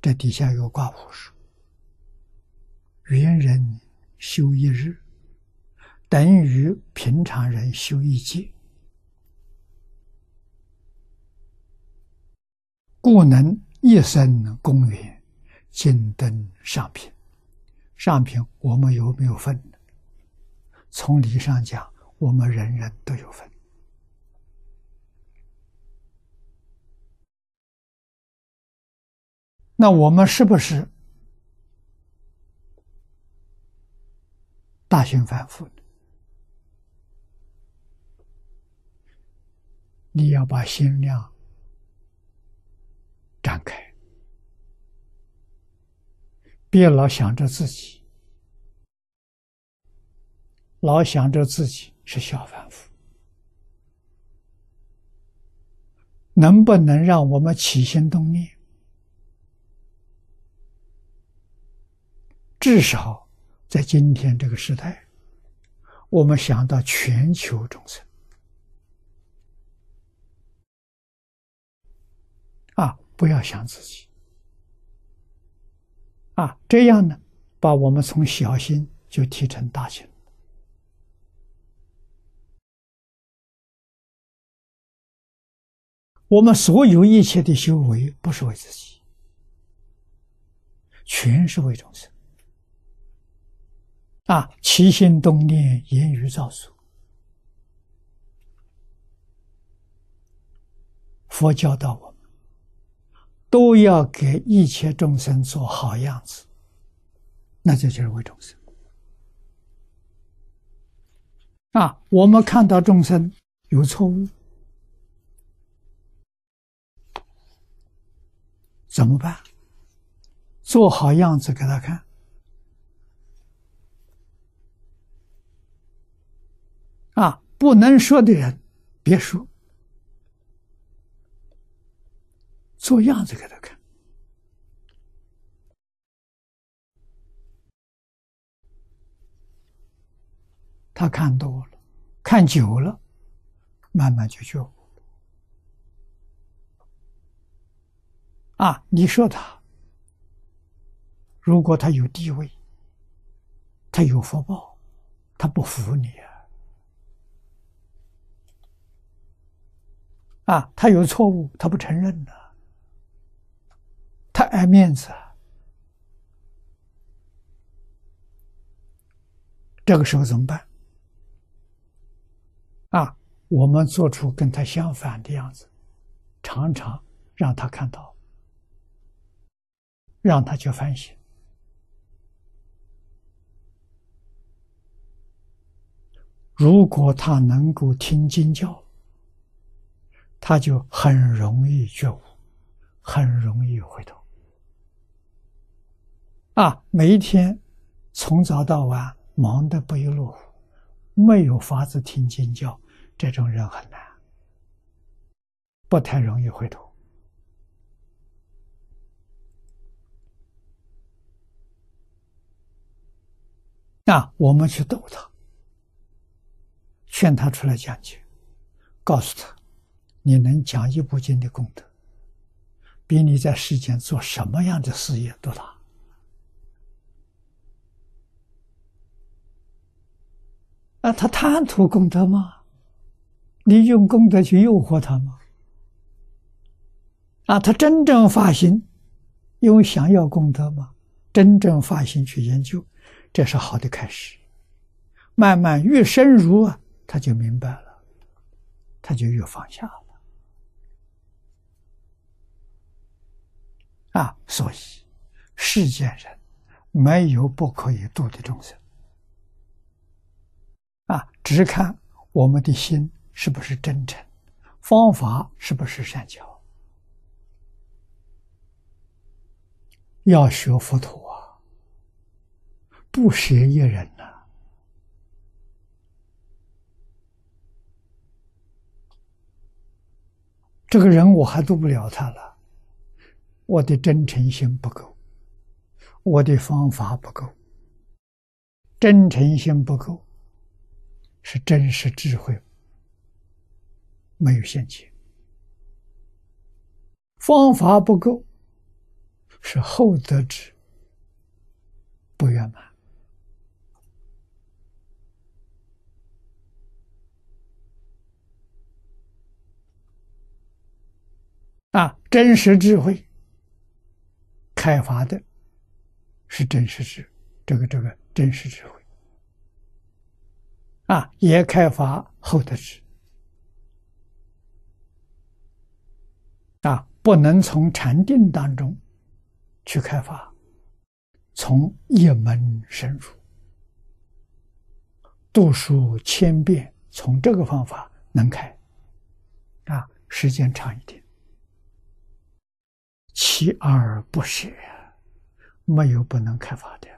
这底下有挂胡说：“元人修一日，等于平常人修一劫，故能一生公园，金登上品。上品我们有没有分？从理上讲，我们人人都有份。那我们是不是大型反复？你要把心量展开，别老想着自己，老想着自己是小凡夫，能不能让我们起心动念？至少在今天这个时代，我们想到全球众生啊，不要想自己啊，这样呢，把我们从小心就提成大心。我们所有一切的修为，不是为自己，全是为众生。啊，起心动念，言语造作，佛教导我们，都要给一切众生做好样子，那这就是为众生。啊，我们看到众生有错误，怎么办？做好样子给他看。啊，不能说的人，别说，做样子给他看。他看多了，看久了，慢慢就觉悟。啊，你说他，如果他有地位，他有福报，他不服你啊。啊，他有错误，他不承认的，他爱面子。这个时候怎么办？啊，我们做出跟他相反的样子，常常让他看到，让他去反省。如果他能够听经教。他就很容易觉悟，很容易回头。啊，每一天从早到晚忙得不亦乐乎，没有法子听经教，这种人很难，不太容易回头。那我们去逗他，劝他出来讲解，告诉他。你能讲一部经的功德，比你在世间做什么样的事业都大。啊，他贪图功德吗？你用功德去诱惑他吗？啊，他真正发心，因为想要功德吗？真正发心去研究，这是好的开始。慢慢越深入啊，他就明白了，他就越放下了。啊，所以世间人没有不可以度的众生。啊，只看我们的心是不是真诚，方法是不是善巧。要学佛陀啊，不学一人呐。这个人我还度不了他了。我的真诚心不够，我的方法不够。真诚心不够，是真实智慧没有现前；方法不够，是厚德智不圆满啊！真实智慧开发的是真实智，这个这个真实智慧。啊，也开发厚德智。啊，不能从禅定当中去开发，从一门深入，读书千遍，从这个方法能开，啊，时间长一点，锲而不舍，没有不能开发的。